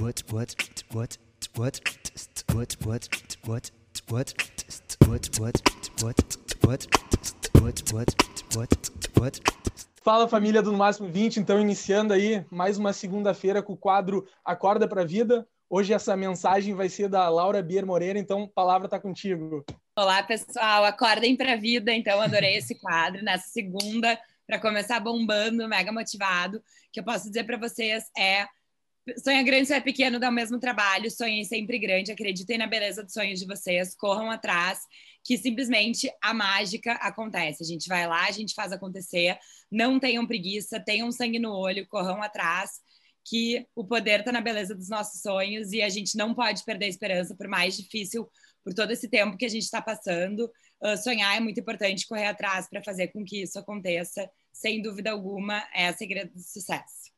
what what what what what what what what what what what what what what Fala família do No Máximo 20, então iniciando aí mais uma segunda-feira com o quadro Acorda para a Vida. Hoje essa mensagem vai ser da Laura Bier Moreira, então a palavra está contigo. Olá pessoal, acordem para a vida. Então adorei esse quadro nessa segunda para começar bombando, mega motivado. O que eu posso dizer para vocês é Sonha grande, sonha pequeno, dá o mesmo trabalho. Sonhem sempre grande, acreditem na beleza dos sonhos de vocês, corram atrás, que simplesmente a mágica acontece. A gente vai lá, a gente faz acontecer. Não tenham preguiça, tenham sangue no olho, corram atrás, que o poder está na beleza dos nossos sonhos e a gente não pode perder a esperança, por mais difícil, por todo esse tempo que a gente está passando. Uh, sonhar é muito importante, correr atrás para fazer com que isso aconteça. Sem dúvida alguma, é o segredo do sucesso.